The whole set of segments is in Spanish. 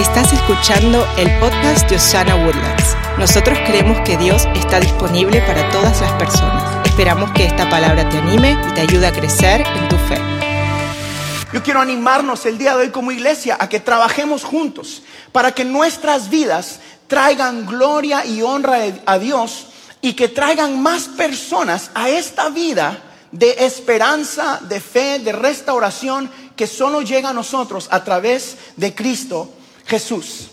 Estás escuchando el podcast de Osana Woodlands. Nosotros creemos que Dios está disponible para todas las personas. Esperamos que esta palabra te anime y te ayude a crecer en tu fe. Yo quiero animarnos el día de hoy como iglesia a que trabajemos juntos para que nuestras vidas traigan gloria y honra a Dios y que traigan más personas a esta vida de esperanza, de fe, de restauración que solo llega a nosotros a través de Cristo Jesús.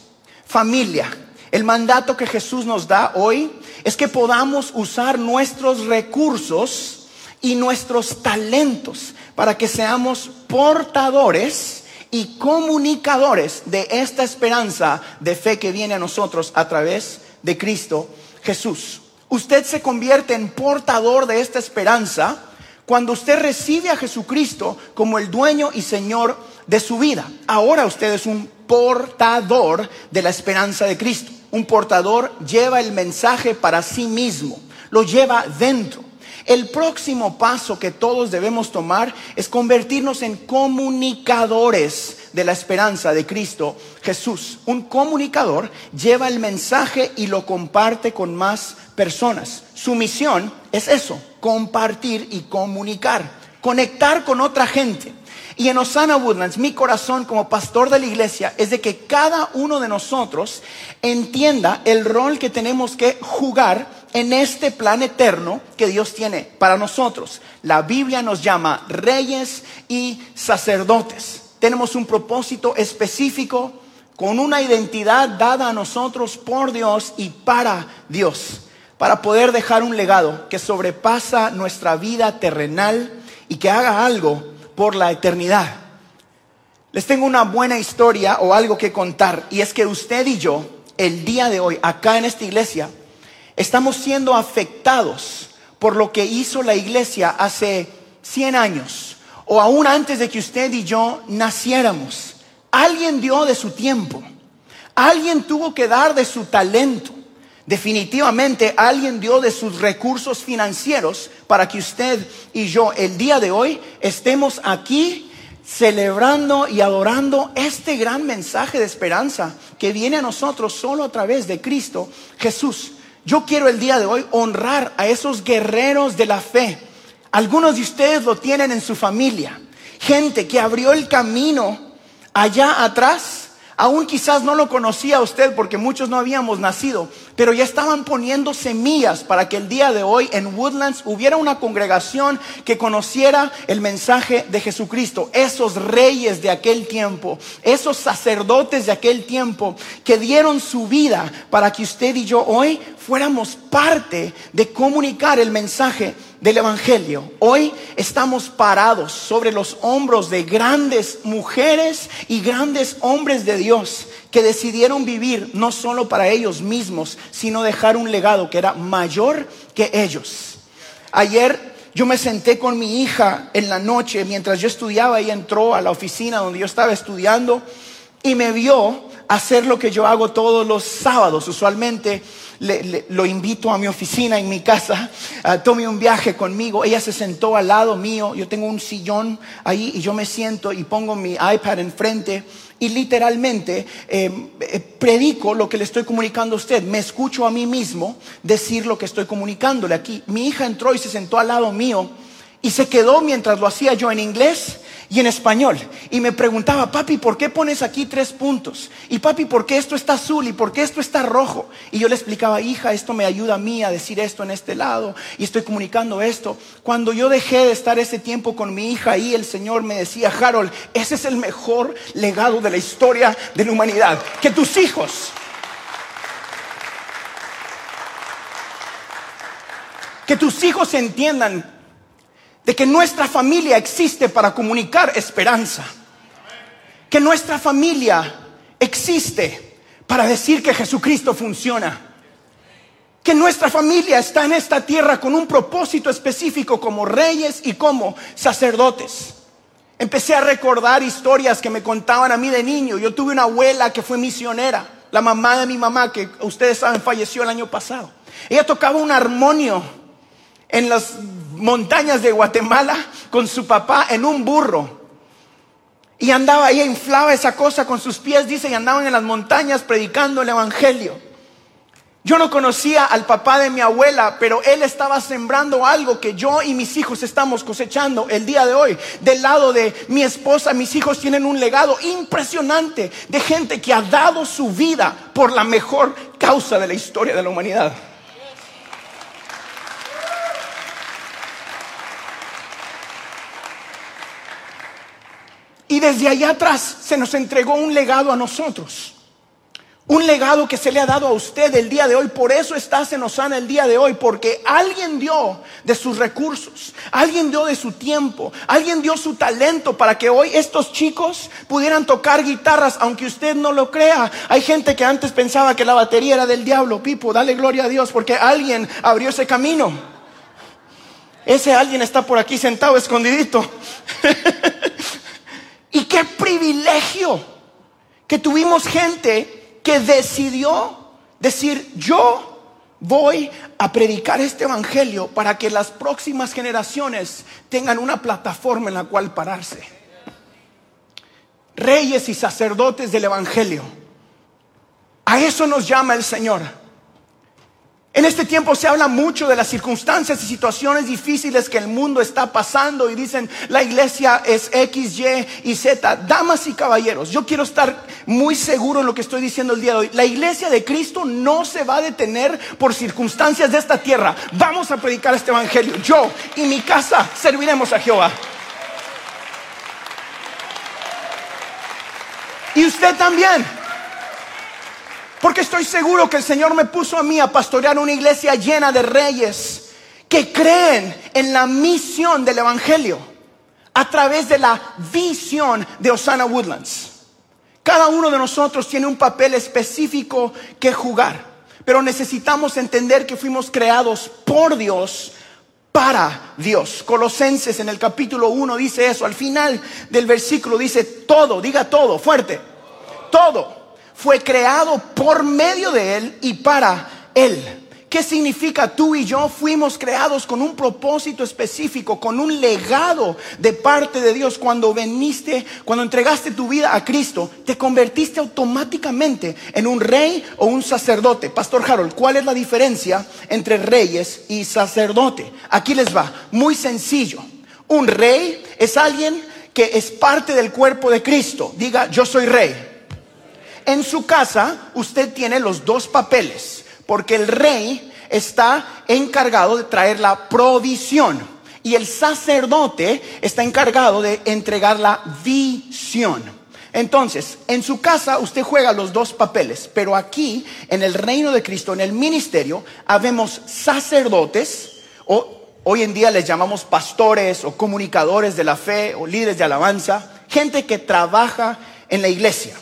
Familia, el mandato que Jesús nos da hoy es que podamos usar nuestros recursos y nuestros talentos para que seamos portadores y comunicadores de esta esperanza de fe que viene a nosotros a través de Cristo Jesús. Usted se convierte en portador de esta esperanza cuando usted recibe a Jesucristo como el dueño y Señor de su vida. Ahora usted es un portador de la esperanza de Cristo. Un portador lleva el mensaje para sí mismo, lo lleva dentro. El próximo paso que todos debemos tomar es convertirnos en comunicadores de la esperanza de Cristo Jesús. Un comunicador lleva el mensaje y lo comparte con más personas. Su misión es eso, compartir y comunicar, conectar con otra gente. Y en Osana Woodlands, mi corazón como pastor de la iglesia es de que cada uno de nosotros entienda el rol que tenemos que jugar en este plan eterno que Dios tiene para nosotros. La Biblia nos llama reyes y sacerdotes. Tenemos un propósito específico con una identidad dada a nosotros por Dios y para Dios, para poder dejar un legado que sobrepasa nuestra vida terrenal y que haga algo por la eternidad. Les tengo una buena historia o algo que contar y es que usted y yo, el día de hoy, acá en esta iglesia, estamos siendo afectados por lo que hizo la iglesia hace 100 años o aún antes de que usted y yo naciéramos. Alguien dio de su tiempo, alguien tuvo que dar de su talento. Definitivamente alguien dio de sus recursos financieros para que usted y yo el día de hoy estemos aquí celebrando y adorando este gran mensaje de esperanza que viene a nosotros solo a través de Cristo Jesús. Yo quiero el día de hoy honrar a esos guerreros de la fe. Algunos de ustedes lo tienen en su familia. Gente que abrió el camino allá atrás Aún quizás no lo conocía usted porque muchos no habíamos nacido, pero ya estaban poniendo semillas para que el día de hoy en Woodlands hubiera una congregación que conociera el mensaje de Jesucristo. Esos reyes de aquel tiempo, esos sacerdotes de aquel tiempo que dieron su vida para que usted y yo hoy fuéramos parte de comunicar el mensaje del Evangelio. Hoy estamos parados sobre los hombros de grandes mujeres y grandes hombres de Dios que decidieron vivir no solo para ellos mismos, sino dejar un legado que era mayor que ellos. Ayer yo me senté con mi hija en la noche mientras yo estudiaba, y entró a la oficina donde yo estaba estudiando y me vio hacer lo que yo hago todos los sábados. Usualmente lo invito a mi oficina en mi casa, tome un viaje conmigo. Ella se sentó al lado mío, yo tengo un sillón ahí y yo me siento y pongo mi iPad enfrente y literalmente em, eh, predico lo que le estoy comunicando a usted. Me escucho a mí mismo decir lo que estoy comunicándole aquí. Mi hija entró y se sentó al lado mío y se quedó mientras lo hacía yo en inglés y en español. Y me preguntaba, papi, ¿por qué pones aquí tres puntos? Y papi, ¿por qué esto está azul? ¿Y por qué esto está rojo? Y yo le explicaba, hija, esto me ayuda a mí a decir esto en este lado. Y estoy comunicando esto. Cuando yo dejé de estar ese tiempo con mi hija ahí, el Señor me decía, Harold, ese es el mejor legado de la historia de la humanidad. Que tus hijos... Que tus hijos entiendan de que nuestra familia existe para comunicar esperanza. Que nuestra familia existe para decir que Jesucristo funciona. Que nuestra familia está en esta tierra con un propósito específico como reyes y como sacerdotes. Empecé a recordar historias que me contaban a mí de niño. Yo tuve una abuela que fue misionera, la mamá de mi mamá, que ustedes saben falleció el año pasado. Ella tocaba un armonio en las montañas de Guatemala con su papá en un burro. Y andaba ahí, inflaba esa cosa con sus pies, dice, y andaban en las montañas predicando el Evangelio. Yo no conocía al papá de mi abuela, pero él estaba sembrando algo que yo y mis hijos estamos cosechando el día de hoy. Del lado de mi esposa, mis hijos tienen un legado impresionante de gente que ha dado su vida por la mejor causa de la historia de la humanidad. Y desde allá atrás se nos entregó un legado a nosotros. Un legado que se le ha dado a usted el día de hoy. Por eso estás en Osana el día de hoy. Porque alguien dio de sus recursos. Alguien dio de su tiempo. Alguien dio su talento para que hoy estos chicos pudieran tocar guitarras. Aunque usted no lo crea. Hay gente que antes pensaba que la batería era del diablo. Pipo, dale gloria a Dios. Porque alguien abrió ese camino. Ese alguien está por aquí sentado escondidito. y qué privilegio que tuvimos gente que decidió decir, yo voy a predicar este evangelio para que las próximas generaciones tengan una plataforma en la cual pararse. Reyes y sacerdotes del evangelio. A eso nos llama el Señor. En este tiempo se habla mucho de las circunstancias y situaciones difíciles que el mundo está pasando y dicen la iglesia es X, Y y Z. Damas y caballeros, yo quiero estar muy seguro en lo que estoy diciendo el día de hoy. La iglesia de Cristo no se va a detener por circunstancias de esta tierra. Vamos a predicar este evangelio. Yo y mi casa serviremos a Jehová. Y usted también. Porque estoy seguro que el Señor me puso a mí a pastorear una iglesia llena de reyes que creen en la misión del Evangelio a través de la visión de Osana Woodlands. Cada uno de nosotros tiene un papel específico que jugar, pero necesitamos entender que fuimos creados por Dios para Dios. Colosenses en el capítulo 1 dice eso, al final del versículo dice todo, diga todo, fuerte, todo fue creado por medio de Él y para Él. ¿Qué significa tú y yo fuimos creados con un propósito específico, con un legado de parte de Dios? Cuando veniste, cuando entregaste tu vida a Cristo, te convertiste automáticamente en un rey o un sacerdote. Pastor Harold, ¿cuál es la diferencia entre reyes y sacerdote? Aquí les va, muy sencillo. Un rey es alguien que es parte del cuerpo de Cristo. Diga, yo soy rey. En su casa usted tiene los dos papeles, porque el rey está encargado de traer la provisión y el sacerdote está encargado de entregar la visión. Entonces, en su casa usted juega los dos papeles, pero aquí, en el reino de Cristo, en el ministerio, habemos sacerdotes, o hoy en día les llamamos pastores o comunicadores de la fe o líderes de alabanza, gente que trabaja en la iglesia.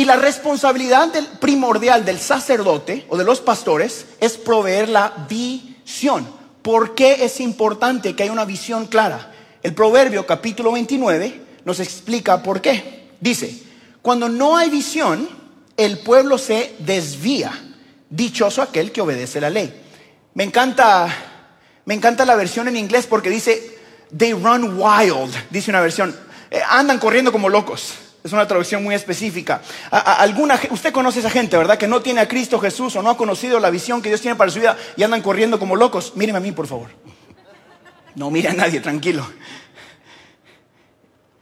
Y la responsabilidad primordial del sacerdote o de los pastores es proveer la visión. ¿Por qué es importante que haya una visión clara? El Proverbio capítulo 29 nos explica por qué. Dice, cuando no hay visión, el pueblo se desvía. Dichoso aquel que obedece la ley. Me encanta, me encanta la versión en inglés porque dice, they run wild, dice una versión. Eh, andan corriendo como locos. Es una traducción muy específica. usted conoce a esa gente, ¿verdad? Que no tiene a Cristo Jesús o no ha conocido la visión que Dios tiene para su vida y andan corriendo como locos. Míreme a mí, por favor. No mire a nadie, tranquilo.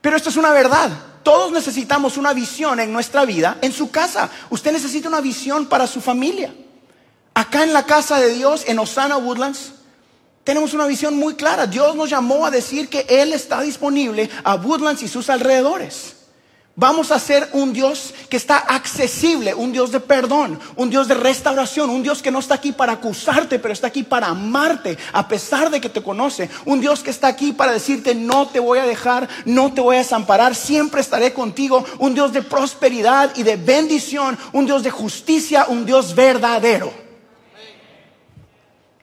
Pero esto es una verdad. Todos necesitamos una visión en nuestra vida, en su casa. Usted necesita una visión para su familia. Acá en la casa de Dios, en Osana Woodlands, tenemos una visión muy clara. Dios nos llamó a decir que Él está disponible a Woodlands y sus alrededores. Vamos a ser un Dios que está accesible, un Dios de perdón, un Dios de restauración, un Dios que no está aquí para acusarte, pero está aquí para amarte a pesar de que te conoce, un Dios que está aquí para decirte no te voy a dejar, no te voy a desamparar, siempre estaré contigo, un Dios de prosperidad y de bendición, un Dios de justicia, un Dios verdadero.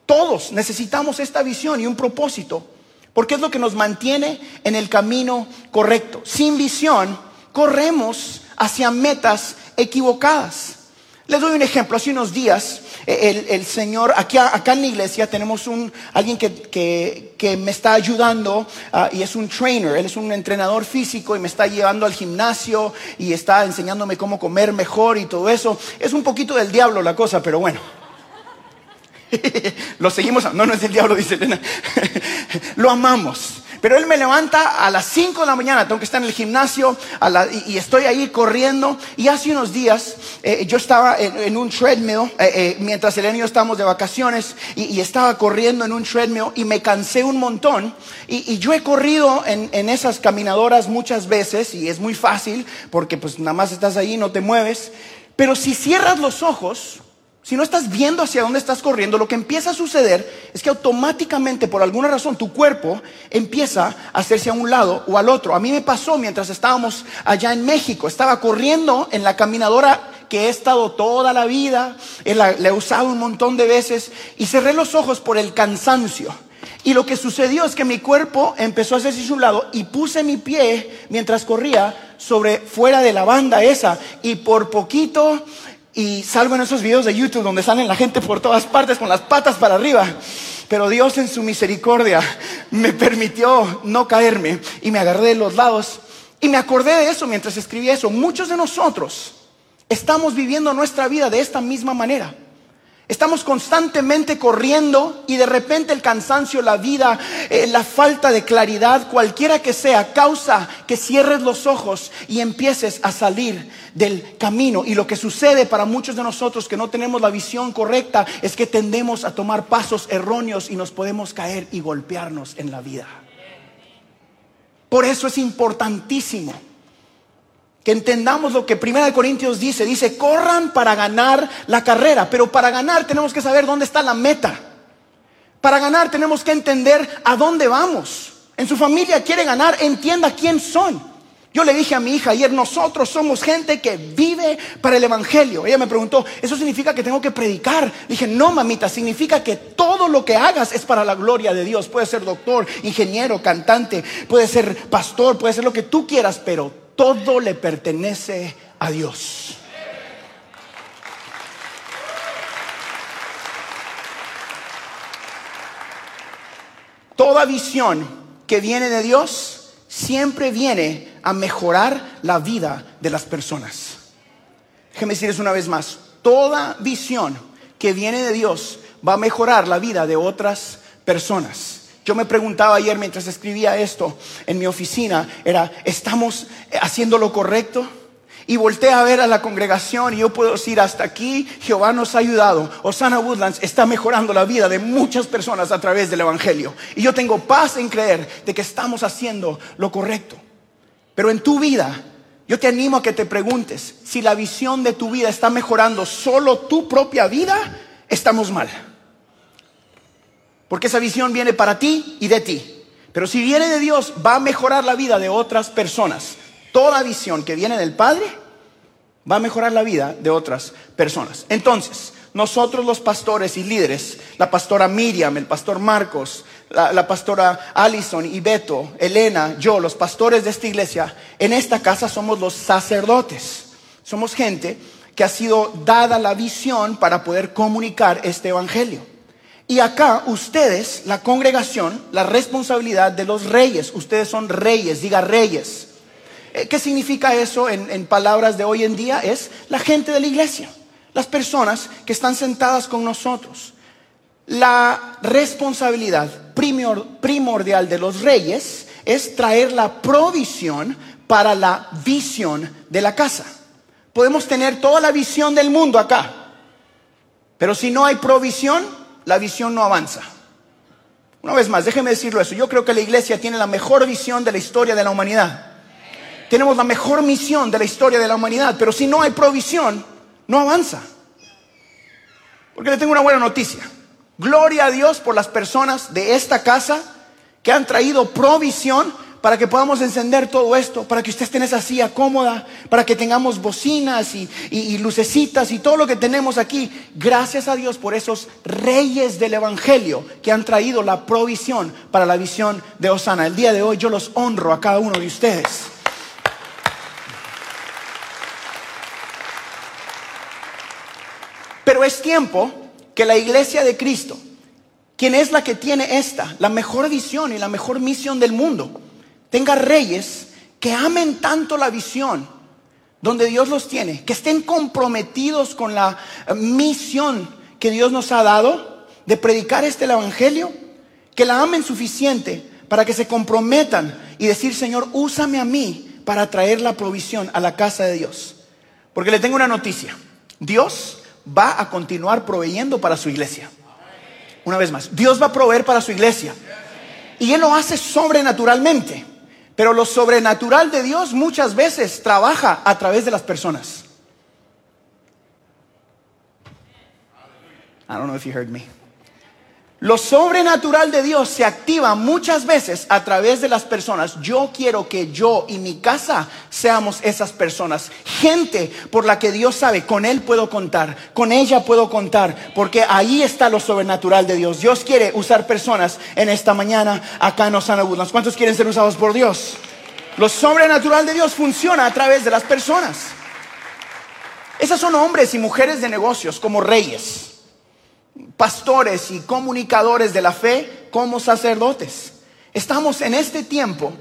Todos necesitamos esta visión y un propósito, porque es lo que nos mantiene en el camino correcto. Sin visión, corremos hacia metas equivocadas. Les doy un ejemplo. Hace unos días El, Señor, aquí, acá en la iglesia tenemos un, alguien que, que, me está ayudando ah, y es un trainer, él es un entrenador físico y me está llevando al gimnasio y está enseñándome cómo comer mejor y todo eso. Es un poquito del diablo la cosa, pero bueno. Lo seguimos, no, no es el diablo, dice Elena. Lo amamos. Pero él me levanta a las 5 de la mañana, tengo que estar en el gimnasio y, estoy ahí corriendo. Y hace unos días eh, yo estaba en, un treadmill, eh, eh, mientras Elena y yo estábamos de vacaciones, y, estaba corriendo en un treadmill y me cansé un montón. Y, yo he corrido en, esas caminadoras muchas veces y es muy fácil porque pues nada más estás ahí, no te mueves. Pero si cierras los ojos, si no estás viendo hacia dónde estás corriendo, lo que empieza a suceder es que automáticamente, por alguna razón, tu cuerpo empieza a hacerse a un lado o al otro. A mí me pasó mientras estábamos allá en México. Estaba corriendo en la caminadora que he estado toda la vida, la, he usado un montón de veces y cerré los ojos por el cansancio. Y lo que sucedió es que mi cuerpo empezó a hacerse a un lado y puse mi pie mientras corría sobre fuera de la banda esa y por poquito y salgo en esos videos de YouTube donde salen la gente por todas partes con las patas para arriba. Pero Dios en su misericordia me permitió no caerme y me agarré de los lados. Y me acordé de eso mientras escribí eso. Muchos de nosotros estamos viviendo nuestra vida de esta misma manera. Estamos constantemente corriendo y de repente el cansancio, la vida, eh, la falta de claridad, cualquiera que sea, causa que cierres los ojos y empieces a salir del camino. Y lo que sucede para muchos de nosotros que no tenemos la visión correcta es que tendemos a tomar pasos erróneos y nos podemos caer y golpearnos en la vida. Por eso es importantísimo que entendamos lo que Primera de Corintios dice. Dice, corran para ganar la carrera, pero para ganar tenemos que saber dónde está la meta. Para ganar tenemos que entender a dónde vamos. En su familia quiere ganar, entienda quién son. Yo le dije a mi hija ayer, nosotros somos gente que vive para el Evangelio. Ella me preguntó, ¿eso significa que tengo que predicar? Dije, no, mamita, significa que todo lo que hagas es para la gloria de Dios. Puede ser doctor, ingeniero, cantante, puede ser pastor, puede ser lo que tú quieras, pero todo le pertenece a Dios. Toda visión que viene de Dios siempre viene a mejorar la vida de las personas. Déjeme decirles una vez más, toda visión que viene de Dios va a mejorar la vida de otras personas. Yo me preguntaba ayer mientras escribía esto en mi oficina, era, ¿estamos haciendo lo correcto? Y volteé a ver a la congregación y yo puedo decir, hasta aquí Jehová nos ha ayudado. Osana Woodlands está mejorando la vida de muchas personas a través del Evangelio. Y yo tengo paz en creer de que estamos haciendo lo correcto. Pero en tu vida, yo te animo a que te preguntes, si la visión de tu vida está mejorando solo tu propia vida, estamos mal. Porque esa visión viene para ti y de ti. Pero si viene de Dios, va a mejorar la vida de otras personas. Toda visión que viene del Padre va a mejorar la vida de otras personas. Entonces, nosotros los pastores y líderes, la pastora Miriam, el pastor Marcos, la, pastora Allison y Beto, Elena, yo, los pastores de esta iglesia, en esta casa somos los sacerdotes. Somos gente que ha sido dada la visión para poder comunicar este evangelio. Y acá ustedes, la congregación, la responsabilidad de los reyes. Ustedes son reyes, diga reyes. Eh, ¿Qué significa eso en, palabras de hoy en día? Es la gente de la iglesia, las personas que están sentadas con nosotros. La responsabilidad primordial de los reyes es traer la provisión para la visión de la casa. Podemos tener toda la visión del mundo acá, pero si no hay provisión, la visión no avanza. Una vez más, déjeme decirlo eso. Yo creo que la iglesia tiene la mejor visión de la historia de la humanidad. Tenemos la mejor misión de la historia de la humanidad, pero si no hay provisión, no avanza. Porque le tengo una buena noticia. Gloria a Dios por las personas de esta casa que han traído provisión para que podamos encender todo esto, para que usted esté esa silla cómoda, para que tengamos bocinas y, lucecitas y todo lo que tenemos aquí. Gracias a Dios por esos reyes del Evangelio que han traído la provisión para la visión de Osana. El día de hoy yo los honro a cada uno de ustedes. Pero es tiempo que la iglesia de Cristo, quien es la que tiene esta, la mejor visión y la mejor misión del mundo, tenga reyes que amen tanto la visión donde Dios los tiene, que estén comprometidos con la misión que Dios nos ha dado de predicar este evangelio, que la amen suficiente para que se comprometan y decir, Señor, úsame a mí para traer la provisión a la casa de Dios. Porque le tengo una noticia. Dios va a continuar proveyendo para su iglesia. Una vez más, Dios va a proveer para su iglesia. Y Él lo hace sobrenaturalmente. Pero lo sobrenatural de Dios muchas veces trabaja a través de las personas. I don't know if you heard me. Lo sobrenatural de Dios se activa muchas veces a través de las personas. Yo quiero que yo y mi casa seamos esas personas. Gente por la que Dios sabe, con Él puedo contar, con ella puedo contar, porque ahí está lo sobrenatural de Dios. Dios quiere usar personas en esta mañana acá en Osana. ¿Cuántos quieren ser usados por Dios? Lo sobrenatural de Dios funciona a través de las personas. Esas son hombres y mujeres de negocios como reyes pastores y comunicadores de la fe como sacerdotes. Estamos en este tiempo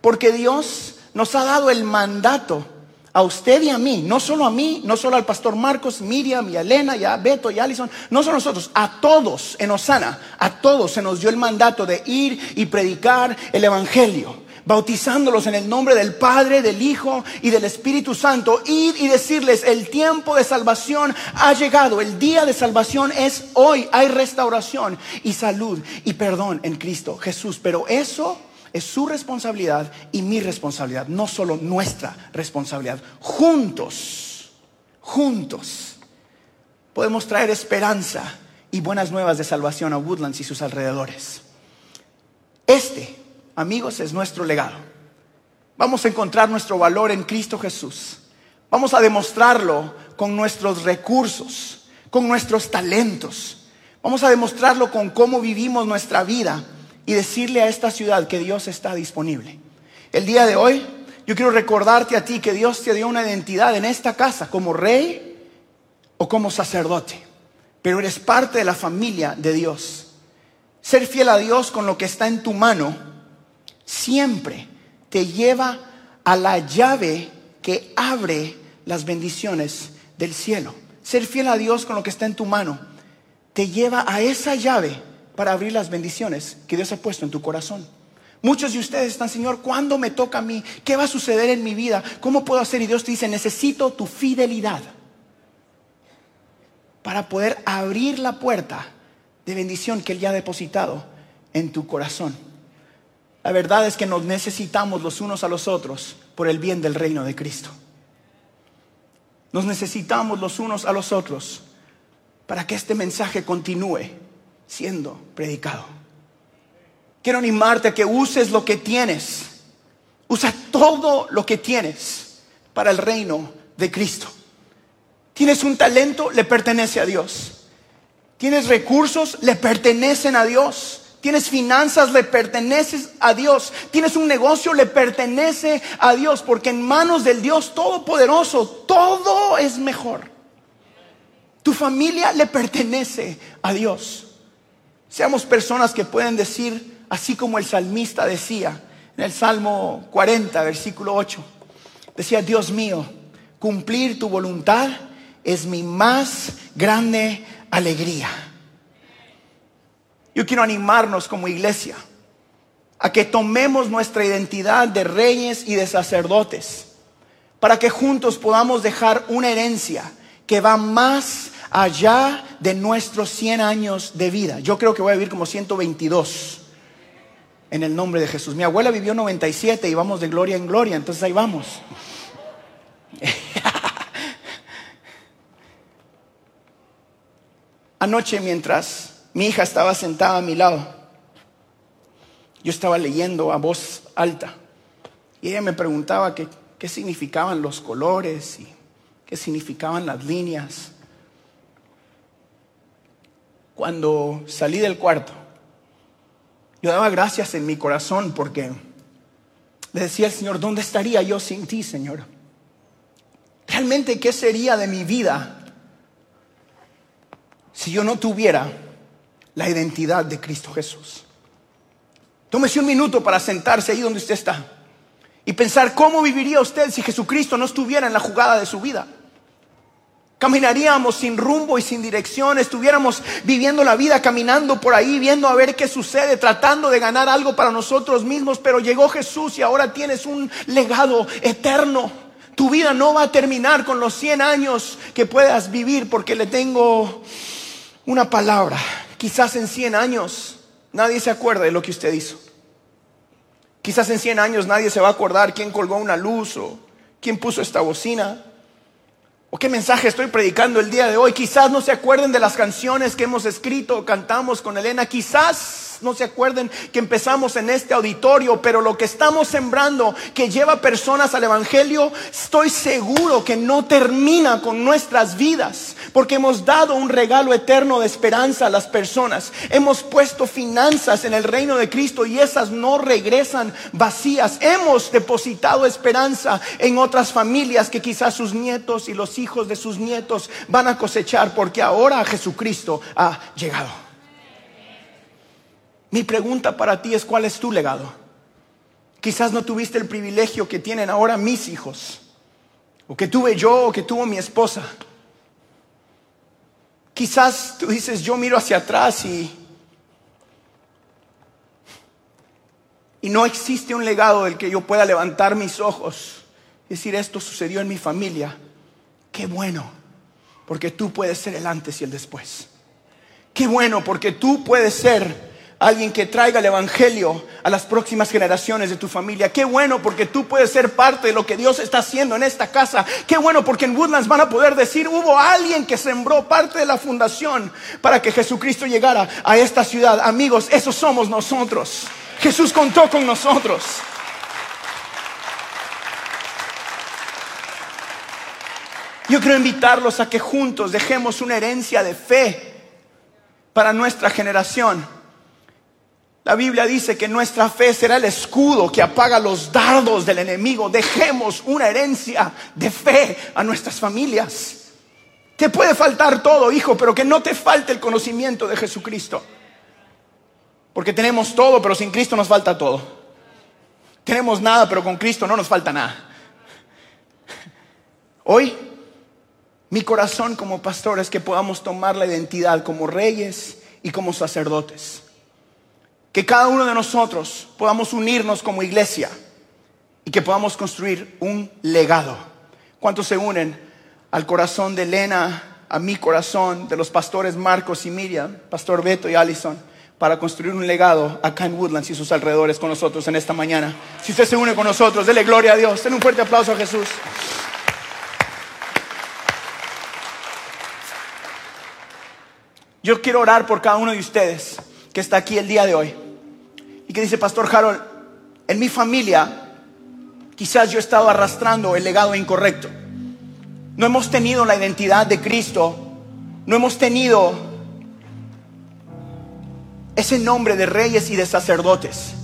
porque Dios nos ha dado el mandato a usted y a mí, no solo a mí, no solo al pastor Marcos, Miriam y Elena y a Beto y Allison, no solo nosotros, a todos en Osana, a todos se nos dio el mandato de ir y predicar el Evangelio bautizándolos en el nombre del Padre, del Hijo y del Espíritu Santo, ir y decirles, el tiempo de salvación ha llegado, el día de salvación es hoy, hay restauración y salud y perdón en Cristo Jesús, pero eso es su responsabilidad y mi responsabilidad, no solo nuestra responsabilidad. Juntos, juntos, podemos traer esperanza y buenas nuevas de salvación a Woodlands y sus alrededores. Este amigos, es nuestro legado. Vamos a encontrar nuestro valor en Cristo Jesús. Vamos a demostrarlo con nuestros recursos, con nuestros talentos. Vamos a demostrarlo con cómo vivimos nuestra vida y decirle a esta ciudad que Dios está disponible. El día de hoy yo quiero recordarte a ti que Dios te dio una identidad en esta casa como rey o como sacerdote, pero eres parte de la familia de Dios. Ser fiel a Dios con lo que está en tu mano siempre te lleva a la llave que abre las bendiciones del cielo. Ser fiel a Dios con lo que está en tu mano te lleva a esa llave para abrir las bendiciones que Dios ha puesto en tu corazón. Muchos de ustedes están, Señor, ¿cuándo me toca a mí? ¿Qué va a suceder en mi vida? ¿Cómo puedo hacer? Y Dios te dice, necesito tu fidelidad para poder abrir la puerta de bendición que Él ya ha depositado en tu corazón. La verdad es que nos necesitamos los unos a los otros por el bien del reino de Cristo. Nos necesitamos los unos a los otros para que este mensaje continúe siendo predicado. Quiero animarte a que uses lo que tienes. Usa todo lo que tienes para el reino de Cristo. Tienes un talento, le pertenece a Dios. Tienes recursos, le pertenecen a Dios. Tienes finanzas, le perteneces a Dios. Tienes un negocio, le pertenece a Dios. Porque en manos del Dios Todopoderoso todo es mejor. Tu familia le pertenece a Dios. Seamos personas que pueden decir, así como el salmista decía en el Salmo 40, versículo 8. Decía, Dios mío, cumplir tu voluntad es mi más grande alegría. Yo quiero animarnos como iglesia a que tomemos nuestra identidad de reyes y de sacerdotes para que juntos podamos dejar una herencia que va más allá de nuestros 100 años de vida. Yo creo que voy a vivir como 122 en el nombre de Jesús. Mi abuela vivió 97 y vamos de gloria en gloria, entonces ahí vamos. Anoche mientras mi hija estaba sentada a mi lado. Yo estaba leyendo a voz alta y ella me preguntaba qué, qué significaban los colores y qué significaban las líneas. Cuando salí del cuarto, yo daba gracias en mi corazón porque le decía al Señor, ¿dónde estaría yo sin ti, Señor? Realmente, ¿qué sería de mi vida si yo no tuviera la identidad de Cristo Jesús? Tómese un minuto para sentarse ahí donde usted está y pensar cómo viviría usted si Jesucristo no estuviera en la jugada de su vida. Caminaríamos sin rumbo y sin dirección, estuviéramos viviendo la vida caminando por ahí, viendo a ver qué sucede, tratando de ganar algo para nosotros mismos, pero llegó Jesús y ahora tienes un legado eterno. Tu vida no va a terminar con los 100 años que puedas vivir porque le tengo una palabra. Quizás en 100 años nadie se acuerda de lo que usted hizo. Quizás en 100 años nadie se va a acordar quién colgó una luz o quién puso esta bocina. ¿O qué mensaje estoy predicando el día de hoy? Quizás no se acuerden de las canciones que hemos escrito o cantamos con Elena. Quizás no se acuerden que empezamos en este auditorio, pero lo que estamos sembrando que lleva personas al Evangelio, estoy seguro que no termina con nuestras vidas, porque hemos dado un regalo eterno de esperanza a las personas. Hemos puesto finanzas en el reino de Cristo y esas no regresan vacías. Hemos depositado esperanza en otras familias que quizás sus nietos y los hijos de sus nietos van a cosechar, porque ahora Jesucristo ha llegado. Mi pregunta para ti es, ¿cuál es tu legado? Quizás no tuviste el privilegio que tienen ahora mis hijos, o que tuve yo, o que tuvo mi esposa. Quizás tú dices, yo miro hacia atrás y, y no existe un legado del que yo pueda levantar mis ojos y decir, esto sucedió en mi familia. Qué bueno, porque tú puedes ser el antes y el después. Qué bueno, porque tú puedes ser alguien que traiga el Evangelio a las próximas generaciones de tu familia. Qué bueno porque tú puedes ser parte de lo que Dios está haciendo en esta casa. Qué bueno porque en Woodlands van a poder decir, hubo alguien que sembró parte de la fundación para que Jesucristo llegara a esta ciudad. Amigos, esos somos nosotros. Jesús contó con nosotros. Yo quiero invitarlos a que juntos dejemos una herencia de fe para nuestra generación. La Biblia dice que nuestra fe será el escudo que apaga los dardos del enemigo. Dejemos una herencia de fe a nuestras familias. Te puede faltar todo, hijo, pero que no te falte el conocimiento de Jesucristo. Porque tenemos todo, pero sin Cristo nos falta todo. Tenemos nada, pero con Cristo no nos falta nada. Hoy, mi corazón como pastor es que podamos tomar la identidad como reyes y como sacerdotes que cada uno de nosotros podamos unirnos como iglesia y que podamos construir un legado. ¿Cuántos se unen al corazón de Elena, a mi corazón, de los pastores Marcos y Miriam, Pastor Beto y Allison, para construir un legado acá en Woodlands y sus alrededores con nosotros en esta mañana? Si usted se une con nosotros, dele gloria a Dios. Den un fuerte aplauso a Jesús. Yo quiero orar por cada uno de ustedes que está aquí el día de hoy y que dice, Pastor Harold, en mi familia quizás yo he estado arrastrando el legado incorrecto. No hemos tenido la identidad de Cristo, no hemos tenido ese nombre de reyes y de sacerdotes.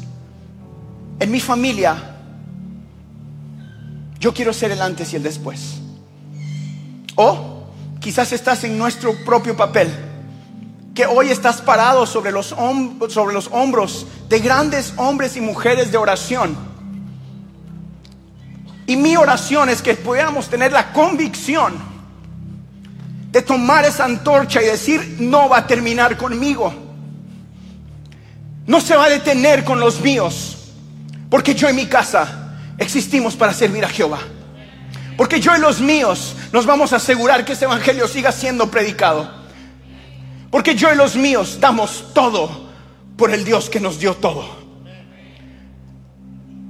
En mi familia, yo quiero ser el antes y el después. O quizás estás en nuestro propio papel que hoy estás parado sobre los, sobre los hombros de grandes hombres y mujeres de oración. Y mi oración es que pudiéramos tener la convicción de tomar esa antorcha y decir, no va a terminar conmigo. No se va a detener con los míos. Porque yo y mi casa existimos para servir a Jehová. Porque yo y los míos nos vamos a asegurar que ese evangelio siga siendo predicado. Porque yo y los míos damos todo por el Dios que nos dio todo.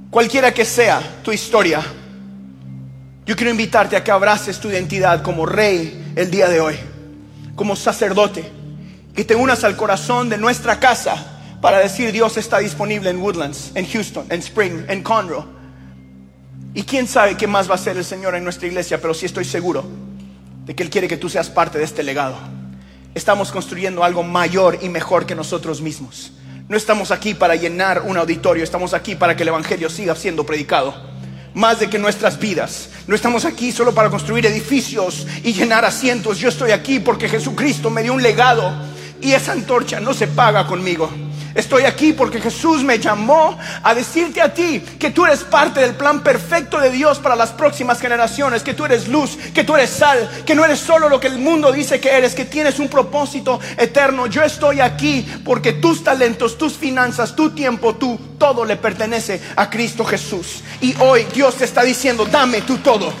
Cualquiera que sea tu historia, yo quiero invitarte a que abraces tu identidad como rey el día de hoy, como sacerdote, que te unas al corazón de nuestra casa para decir Dios está disponible en Woodlands, en Houston, en Spring, en Conroe. Y quién sabe qué más va a hacer el Señor en nuestra iglesia, pero sí estoy seguro de que Él quiere que tú seas parte de este legado estamos construyendo algo mayor y mejor que nosotros mismos. No estamos aquí para llenar un auditorio, estamos aquí para que el Evangelio siga siendo predicado. más de que nuestras vidas. No estamos aquí solo para construir edificios y llenar asientos. Yo estoy aquí porque Jesucristo me dio un legado y esa antorcha no se paga conmigo. Estoy aquí porque Jesús me llamó a decirte a ti que tú eres parte del plan perfecto de Dios para las próximas generaciones, que tú eres luz, que tú eres sal, que no eres solo lo que el mundo dice que eres, que tienes un propósito eterno. Yo estoy aquí porque tus talentos, tus finanzas, tu tiempo, tú, todo le pertenece a Cristo Jesús. Y hoy Dios te está diciendo, dame tú todo.